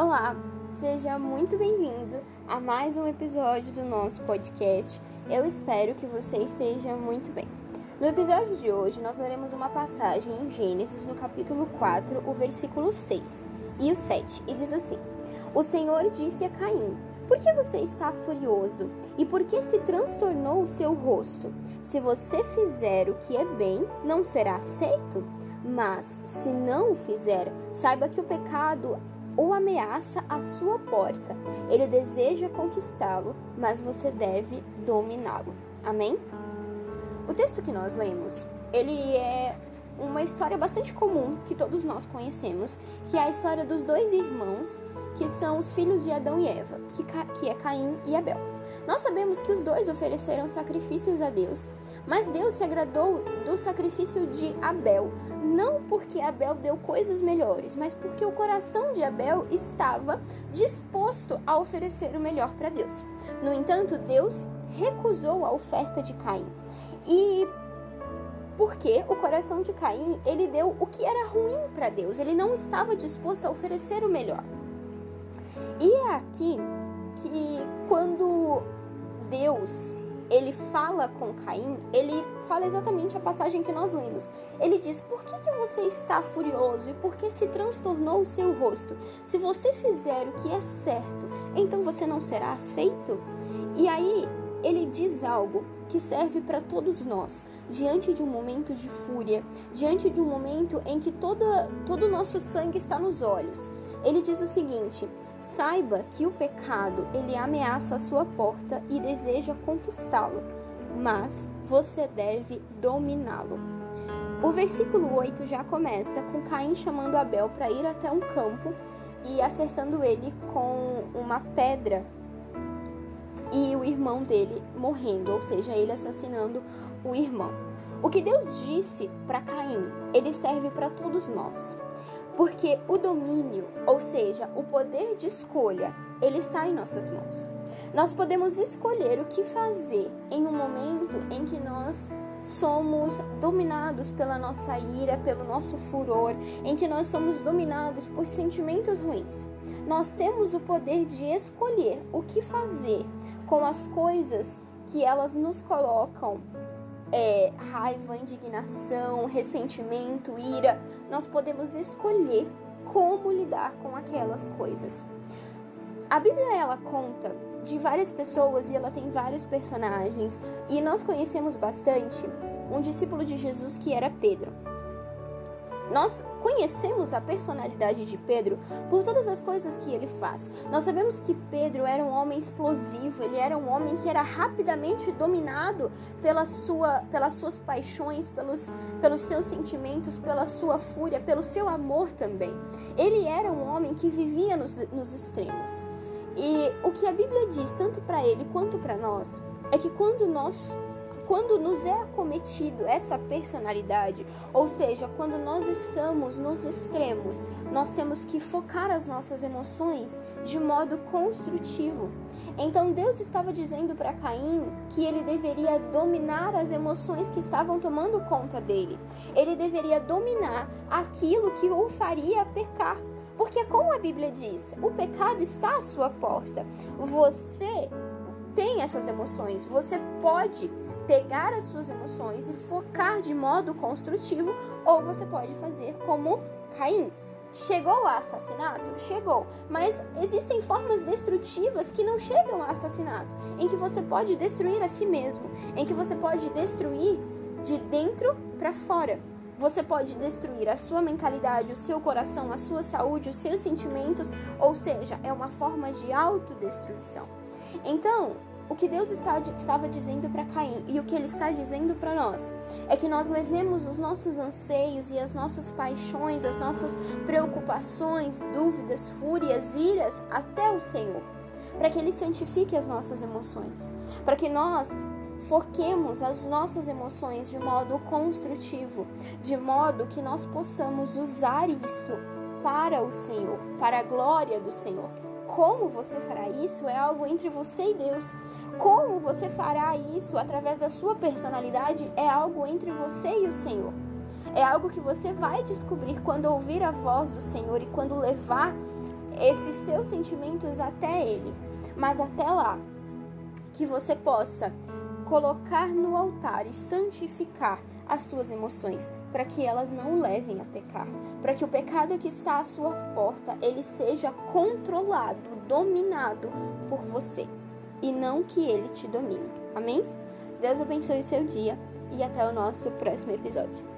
Olá, seja muito bem-vindo a mais um episódio do nosso podcast. Eu espero que você esteja muito bem. No episódio de hoje, nós leremos uma passagem em Gênesis, no capítulo 4, o versículo 6 e o 7, e diz assim: O Senhor disse a Caim: Por que você está furioso? E por que se transtornou o seu rosto? Se você fizer o que é bem, não será aceito? Mas, se não o fizer, saiba que o pecado ou ameaça a sua porta. Ele deseja conquistá-lo, mas você deve dominá-lo. Amém? O texto que nós lemos, ele é uma história bastante comum que todos nós conhecemos, que é a história dos dois irmãos, que são os filhos de Adão e Eva, que é Caim e Abel. Nós sabemos que os dois ofereceram sacrifícios a Deus, mas Deus se agradou do sacrifício de Abel, não porque Abel deu coisas melhores, mas porque o coração de Abel estava disposto a oferecer o melhor para Deus. No entanto, Deus recusou a oferta de Caim. E porque o coração de Caim, ele deu o que era ruim para Deus, ele não estava disposto a oferecer o melhor. E é aqui que quando Deus ele fala com Caim, ele fala exatamente a passagem que nós lemos. Ele diz: Por que, que você está furioso e por que se transtornou o seu rosto? Se você fizer o que é certo, então você não será aceito? E aí ele diz algo que serve para todos nós, diante de um momento de fúria, diante de um momento em que toda, todo o nosso sangue está nos olhos. Ele diz o seguinte: saiba que o pecado ele ameaça a sua porta e deseja conquistá-lo, mas você deve dominá-lo. O versículo 8 já começa com Caim chamando Abel para ir até um campo e acertando ele com uma pedra e o irmão dele morrendo, ou seja, ele assassinando o irmão. O que Deus disse para Caim, ele serve para todos nós. Porque o domínio, ou seja, o poder de escolha, ele está em nossas mãos. Nós podemos escolher o que fazer em um momento em que nós somos dominados pela nossa ira, pelo nosso furor, em que nós somos dominados por sentimentos ruins. Nós temos o poder de escolher o que fazer com as coisas que elas nos colocam é, raiva, indignação, ressentimento, ira, nós podemos escolher como lidar com aquelas coisas. A Bíblia ela conta de várias pessoas e ela tem vários personagens e nós conhecemos bastante um discípulo de Jesus que era Pedro. Nós conhecemos a personalidade de Pedro por todas as coisas que ele faz. Nós sabemos que Pedro era um homem explosivo, ele era um homem que era rapidamente dominado pela sua, pelas suas paixões, pelos, pelos seus sentimentos, pela sua fúria, pelo seu amor também. Ele era um homem que vivia nos, nos extremos. E o que a Bíblia diz, tanto para ele quanto para nós, é que quando nós quando nos é acometido essa personalidade, ou seja, quando nós estamos nos extremos, nós temos que focar as nossas emoções de modo construtivo. Então Deus estava dizendo para Caim que ele deveria dominar as emoções que estavam tomando conta dele. Ele deveria dominar aquilo que o faria pecar. Porque, como a Bíblia diz, o pecado está à sua porta. Você tem essas emoções, você pode pegar as suas emoções e focar de modo construtivo, ou você pode fazer como Caim. Chegou a assassinato? Chegou. Mas existem formas destrutivas que não chegam a assassinato, em que você pode destruir a si mesmo, em que você pode destruir de dentro para fora. Você pode destruir a sua mentalidade, o seu coração, a sua saúde, os seus sentimentos, ou seja, é uma forma de autodestruição. Então, o que Deus estava dizendo para Caim e o que ele está dizendo para nós é que nós levemos os nossos anseios e as nossas paixões, as nossas preocupações, dúvidas, fúrias, iras até o Senhor, para que ele santifique as nossas emoções, para que nós foquemos as nossas emoções de modo construtivo, de modo que nós possamos usar isso para o Senhor, para a glória do Senhor. Como você fará isso é algo entre você e Deus. Como você fará isso através da sua personalidade é algo entre você e o Senhor. É algo que você vai descobrir quando ouvir a voz do Senhor e quando levar esses seus sentimentos até Ele. Mas até lá, que você possa colocar no altar e santificar as suas emoções, para que elas não o levem a pecar, para que o pecado que está à sua porta, ele seja controlado, dominado por você, e não que ele te domine. Amém? Deus abençoe o seu dia e até o nosso próximo episódio.